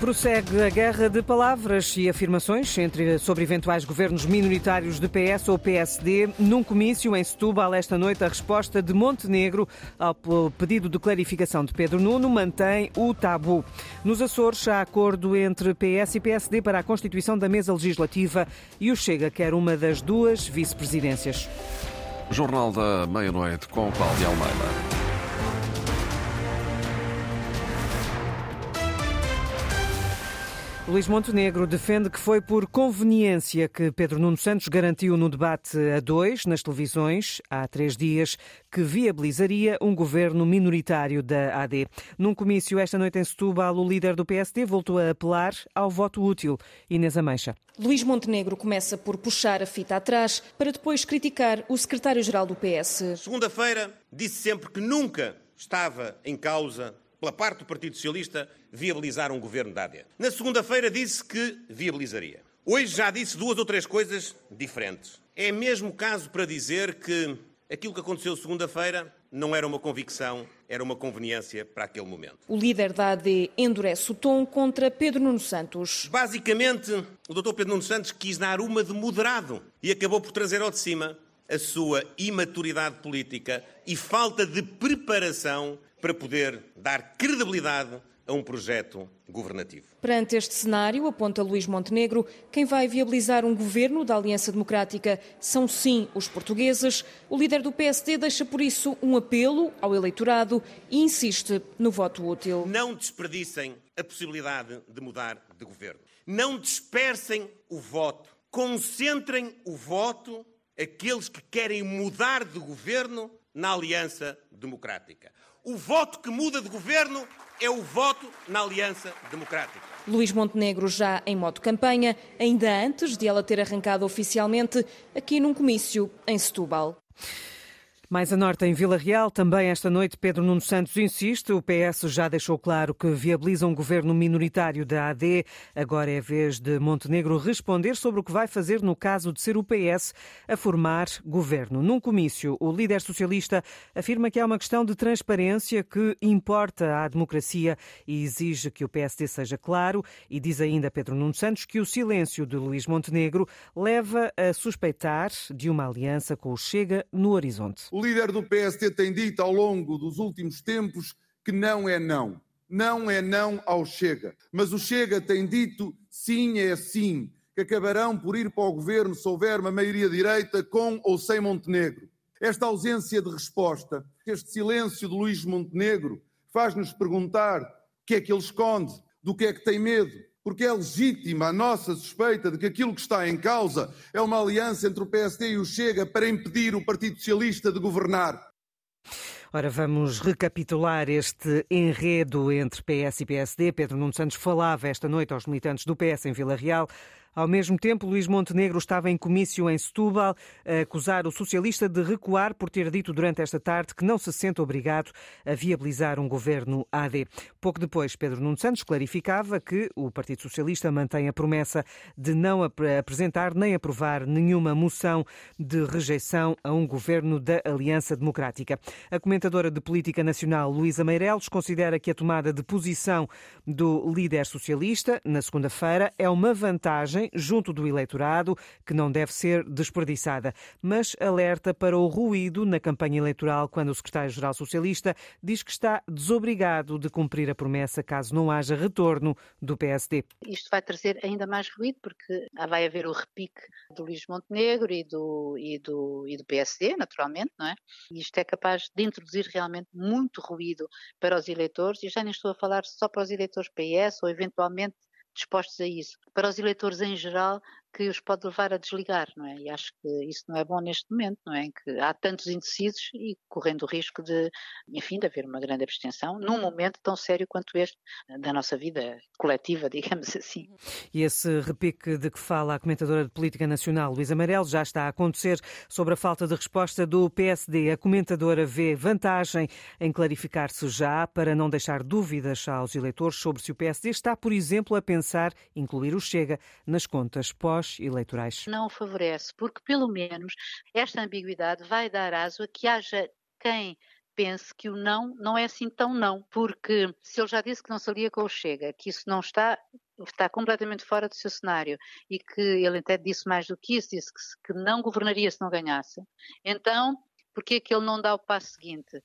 Prossegue a guerra de palavras e afirmações entre, sobre eventuais governos minoritários de PS ou PSD. Num comício em Setúbal esta noite, a resposta de Montenegro ao pedido de clarificação de Pedro Nuno mantém o tabu. Nos Açores, há acordo entre PS e PSD para a constituição da mesa legislativa e o Chega quer uma das duas vice-presidências. Jornal da Meia-Noite com Cláudia Almeida. Luís Montenegro defende que foi por conveniência que Pedro Nuno Santos garantiu no debate a dois nas televisões há três dias que viabilizaria um governo minoritário da AD. Num comício esta noite em Setúbal, o líder do PSD voltou a apelar ao voto útil. Inês Ameixa. Luís Montenegro começa por puxar a fita atrás para depois criticar o secretário-geral do PS. Segunda-feira disse sempre que nunca estava em causa pela parte do Partido Socialista, viabilizar um governo da AD. Na segunda-feira disse que viabilizaria. Hoje já disse duas ou três coisas diferentes. É mesmo caso para dizer que aquilo que aconteceu segunda-feira não era uma convicção, era uma conveniência para aquele momento. O líder da AD endurece o tom contra Pedro Nuno Santos. Basicamente, o Dr. Pedro Nuno Santos quis dar uma de moderado e acabou por trazer ao de cima a sua imaturidade política e falta de preparação para poder dar credibilidade a um projeto governativo. Perante este cenário, aponta Luís Montenegro, quem vai viabilizar um governo da Aliança Democrática são sim os portugueses. O líder do PSD deixa por isso um apelo ao eleitorado e insiste no voto útil. Não desperdicem a possibilidade de mudar de governo. Não dispersem o voto. Concentrem o voto aqueles que querem mudar de governo na Aliança Democrática. O voto que muda de governo é o voto na Aliança Democrática. Luís Montenegro já em modo campanha, ainda antes de ela ter arrancado oficialmente aqui num comício em Setúbal. Mais a norte, em Vila Real, também esta noite, Pedro Nuno Santos insiste. O PS já deixou claro que viabiliza um governo minoritário da AD. Agora é vez de Montenegro responder sobre o que vai fazer no caso de ser o PS a formar governo. Num comício, o líder socialista afirma que é uma questão de transparência que importa à democracia e exige que o PSD seja claro. E diz ainda Pedro Nuno Santos que o silêncio de Luís Montenegro leva a suspeitar de uma aliança com o Chega no horizonte. O líder do PST tem dito ao longo dos últimos tempos que não é não. Não é não ao Chega. Mas o Chega tem dito sim é sim, que acabarão por ir para o governo se houver uma maioria direita com ou sem Montenegro. Esta ausência de resposta, este silêncio de Luís Montenegro, faz-nos perguntar o que é que ele esconde, do que é que tem medo, porque é legítima a nossa suspeita de que aquilo que está em causa é uma aliança entre o PSD e o Chega para impedir o Partido Socialista de governar. Ora, vamos recapitular este enredo entre PS e PSD. Pedro Nuno Santos falava esta noite aos militantes do PS em Vila Real ao mesmo tempo, Luís Montenegro estava em comício em Setúbal a acusar o socialista de recuar por ter dito durante esta tarde que não se sente obrigado a viabilizar um governo AD. Pouco depois, Pedro Nuno Santos clarificava que o Partido Socialista mantém a promessa de não apresentar nem aprovar nenhuma moção de rejeição a um governo da Aliança Democrática. A comentadora de política nacional, Luísa Meireles, considera que a tomada de posição do líder socialista na segunda-feira é uma vantagem junto do eleitorado que não deve ser desperdiçada, mas alerta para o ruído na campanha eleitoral quando o secretário-geral socialista diz que está desobrigado de cumprir a promessa caso não haja retorno do PSD. Isto vai trazer ainda mais ruído porque vai haver o repique do Luís Montenegro e do, e do, e do PSD, naturalmente, não é? E isto é capaz de introduzir realmente muito ruído para os eleitores, e já nem estou a falar só para os eleitores PS ou eventualmente dispostos a isso. Para os eleitores em geral, que os pode levar a desligar, não é? E acho que isso não é bom neste momento, não é? Em que há tantos indecisos e correndo o risco de, enfim, de haver uma grande abstenção num momento tão sério quanto este da nossa vida coletiva, digamos assim. E esse repique de que fala a comentadora de política nacional, Luísa Amarelo, já está a acontecer sobre a falta de resposta do PSD. A comentadora vê vantagem em clarificar-se já para não deixar dúvidas aos eleitores sobre se o PSD está, por exemplo, a pensar incluir o Chega nas contas pós eleitorais? Não favorece, porque pelo menos esta ambiguidade vai dar aso a que haja quem pense que o não não é assim tão não, porque se ele já disse que não se alia com o Chega, que isso não está está completamente fora do seu cenário e que ele até disse mais do que isso, disse que, que não governaria se não ganhasse, então porque é que ele não dá o passo seguinte?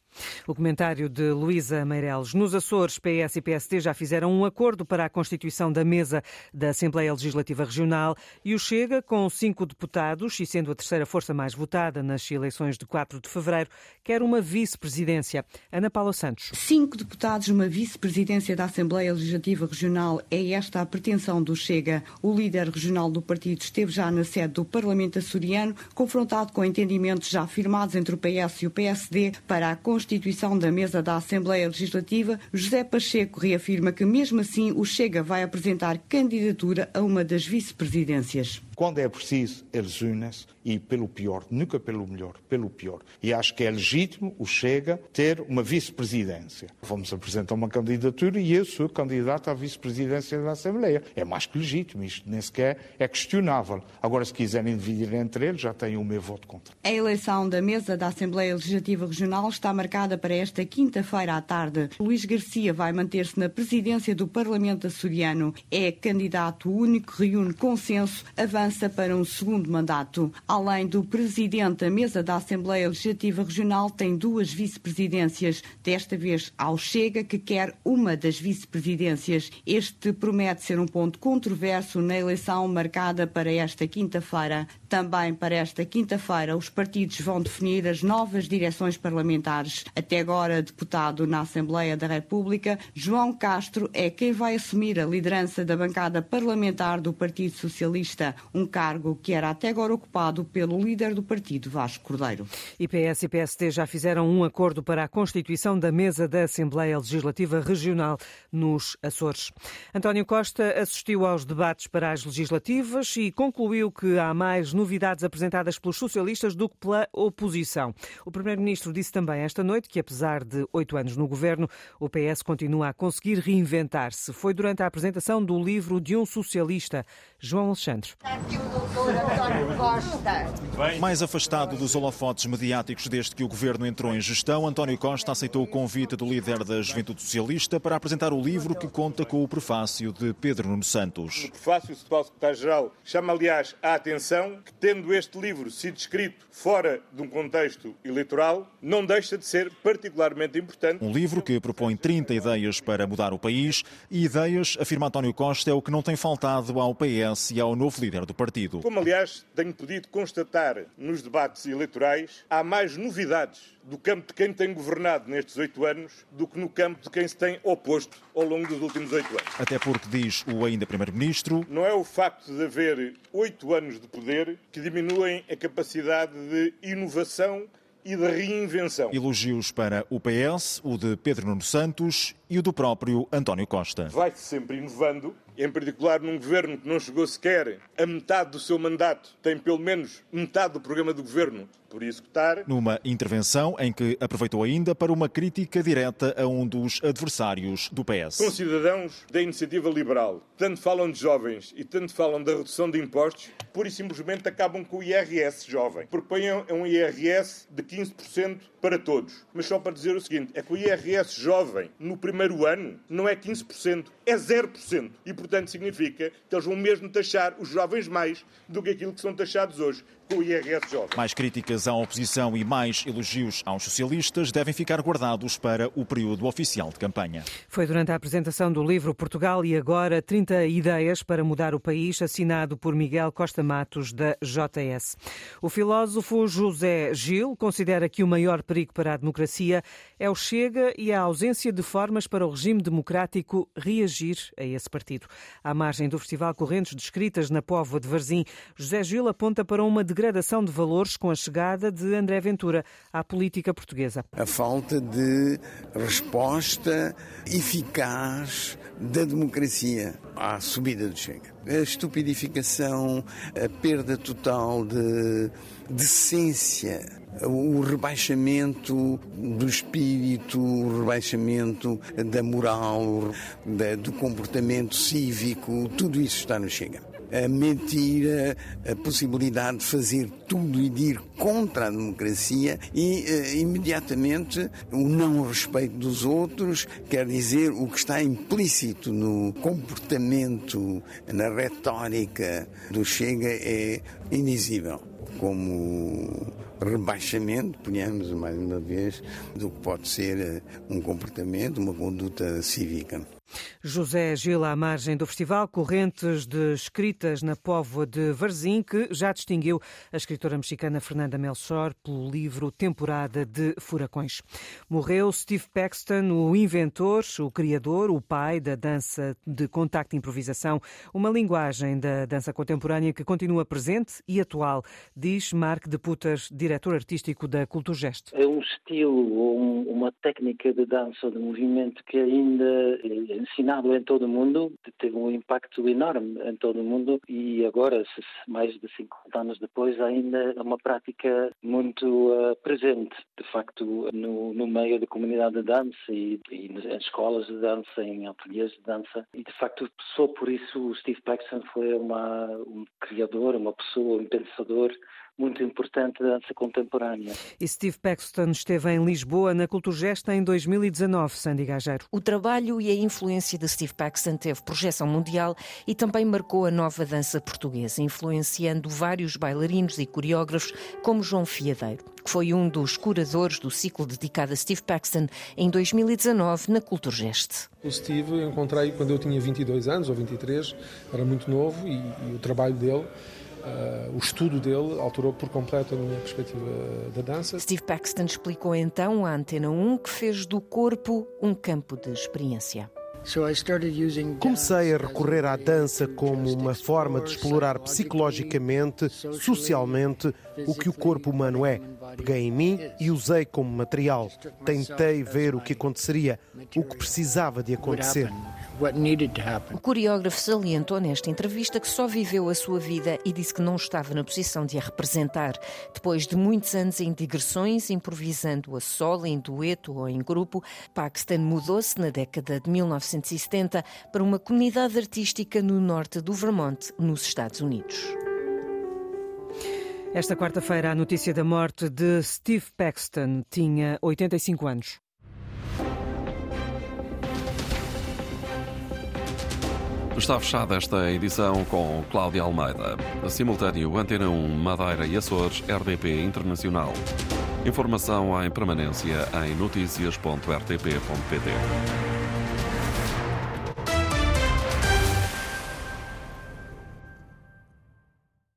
O comentário de Luísa Meireles. Nos Açores, PS e PSD já fizeram um acordo para a constituição da mesa da Assembleia Legislativa Regional e o Chega, com cinco deputados e sendo a terceira força mais votada nas eleições de 4 de fevereiro, quer uma vice-presidência. Ana Paula Santos. Cinco deputados, uma vice-presidência da Assembleia Legislativa Regional. É esta a pretensão do Chega. O líder regional do partido esteve já na sede do Parlamento açoriano, confrontado com entendimentos já firmados entre o PS e o PSD para a constituição da mesa da Assembleia Legislativa, José Pacheco reafirma que, mesmo assim, o Chega vai apresentar candidatura a uma das vice-presidências. Quando é preciso, eles unem-se e pelo pior, nunca pelo melhor, pelo pior. E acho que é legítimo o Chega ter uma vice-presidência. Vamos apresentar uma candidatura e eu sou candidato à vice-presidência da Assembleia. É mais que legítimo, isto nem sequer é questionável. Agora, se quiserem dividir entre eles, já têm o meu voto contra. A eleição da mesa da Assembleia Legislativa Regional está marcada para esta quinta-feira à tarde. Luís Garcia vai manter-se na presidência do Parlamento açoriano. É candidato único, reúne consenso, avança para um segundo mandato. Além do presidente, a mesa da Assembleia Legislativa Regional tem duas vice-presidências, desta vez ao Chega, que quer uma das vice-presidências. Este promete ser um ponto controverso na eleição marcada para esta quinta-feira. Também para esta quinta-feira, os partidos vão definir as novas direções parlamentares. Até agora, deputado na Assembleia da República, João Castro é quem vai assumir a liderança da bancada parlamentar do Partido Socialista um cargo que era até agora ocupado pelo líder do partido, Vasco Cordeiro. IPS e PSD já fizeram um acordo para a constituição da mesa da Assembleia Legislativa Regional nos Açores. António Costa assistiu aos debates para as legislativas e concluiu que há mais novidades apresentadas pelos socialistas do que pela oposição. O Primeiro-Ministro disse também esta noite que, apesar de oito anos no governo, o PS continua a conseguir reinventar-se. Foi durante a apresentação do livro de um socialista, João Alexandre. Mais afastado dos holofotes mediáticos desde que o governo entrou em gestão, António Costa aceitou o convite do líder da Juventude Socialista para apresentar o livro que conta com o prefácio de Pedro Nuno Santos. O prefácio, o secretário-geral, chama aliás a atenção que, tendo este livro sido escrito fora de um contexto eleitoral, não deixa de ser particularmente importante. Um livro que propõe 30 ideias para mudar o país e ideias, afirma António Costa, é o que não tem faltado ao PS e ao novo líder do partido. Como, aliás, tenho podido constatar nos debates eleitorais, há mais novidades do campo de quem tem governado nestes oito anos do que no campo de quem se tem oposto ao longo dos últimos oito anos. Até porque, diz o ainda Primeiro-Ministro, não é o facto de haver oito anos de poder que diminuem a capacidade de inovação e de reinvenção. Elogios para o PS, o de Pedro Nuno Santos e o do próprio António Costa. Vai-se sempre inovando, em particular num governo que não chegou sequer a metade do seu mandato, tem pelo menos metade do programa do governo por executar. Numa intervenção em que aproveitou ainda para uma crítica direta a um dos adversários do PS. Com cidadãos da iniciativa liberal, tanto falam de jovens e tanto falam da redução de impostos, pura e simplesmente acabam com o IRS jovem. Proponham um IRS de 15% para todos. Mas só para dizer o seguinte, é que o IRS jovem no primeiro ano não é 15%, é 0%. E, portanto, significa que eles vão mesmo taxar os jovens mais do que aquilo que são taxados hoje com o IRS jovem. Mais críticas à oposição e mais elogios aos socialistas devem ficar guardados para o período oficial de campanha. Foi durante a apresentação do livro Portugal e agora 30 ideias para mudar o país, assinado por Miguel Costa Matos da JS. O filósofo José Gil considera que o maior perigo para a democracia é o chega e a ausência de formas para o regime democrático reagir a esse partido. À margem do Festival Correntes de Escritas na Póvoa de Varzim, José Gil aponta para uma degradação de valores com a chegada de André Ventura à política portuguesa. A falta de resposta eficaz da democracia à subida do Chega. A estupidificação, a perda total de decência o rebaixamento do espírito, o rebaixamento da moral, do comportamento cívico, tudo isso está no Chega. A mentira, a possibilidade de fazer tudo e de ir contra a democracia e uh, imediatamente o não respeito dos outros, quer dizer, o que está implícito no comportamento, na retórica do Chega é indizível como rebaixamento, ponhamos mais uma vez, do que pode ser eh, um comportamento, uma conduta cívica. José Gil, à margem do festival, correntes de escritas na Póvoa de Varzim, que já distinguiu a escritora mexicana Fernanda Melchor pelo livro Temporada de Furacões. Morreu Steve Paxton, o inventor, o criador, o pai da dança de contacto e improvisação, uma linguagem da dança contemporânea que continua presente e atual, diz Mark de Putas, diretor artístico da Culturgest. É um estilo, uma técnica de dança, de movimento que ainda ensinado em todo o mundo, teve um impacto enorme em todo o mundo e agora, mais de 50 anos depois, ainda é uma prática muito uh, presente, de facto, no, no, meio da comunidade de dança e, e em escolas de dança, em ateliês de dança. E, de facto, só por isso o Steve Paxton foi uma, um criador, uma pessoa, um pensador muito importante da dança contemporânea. E Steve Paxton esteve em Lisboa na Culturgesta em 2019, Sandy Gageiro. O trabalho e a influência de Steve Paxton teve projeção mundial e também marcou a nova dança portuguesa, influenciando vários bailarinos e coreógrafos como João Fiadeiro, que foi um dos curadores do ciclo dedicado a Steve Paxton em 2019 na Culturgest. O Steve encontrei quando eu tinha 22 anos ou 23, era muito novo e, e o trabalho dele Uh, o estudo dele alterou por completo a minha perspectiva da dança. Steve Paxton explicou então à Antena 1 que fez do corpo um campo de experiência. Comecei a recorrer à dança como uma forma de explorar psicologicamente, socialmente, o que o corpo humano é. Peguei em mim e usei como material. Tentei ver o que aconteceria, o que precisava de acontecer. O coreógrafo salientou nesta entrevista que só viveu a sua vida e disse que não estava na posição de a representar. Depois de muitos anos em digressões, improvisando a solo, em dueto ou em grupo, Paxton mudou-se na década de 1970 para uma comunidade artística no norte do Vermont, nos Estados Unidos. Esta quarta-feira, a notícia da morte de Steve Paxton tinha 85 anos. Está fechada esta edição com Cláudia Almeida. Simultâneo Antena 1, Madeira e Açores, RDP Internacional. Informação em permanência em notícias.rtp.pt.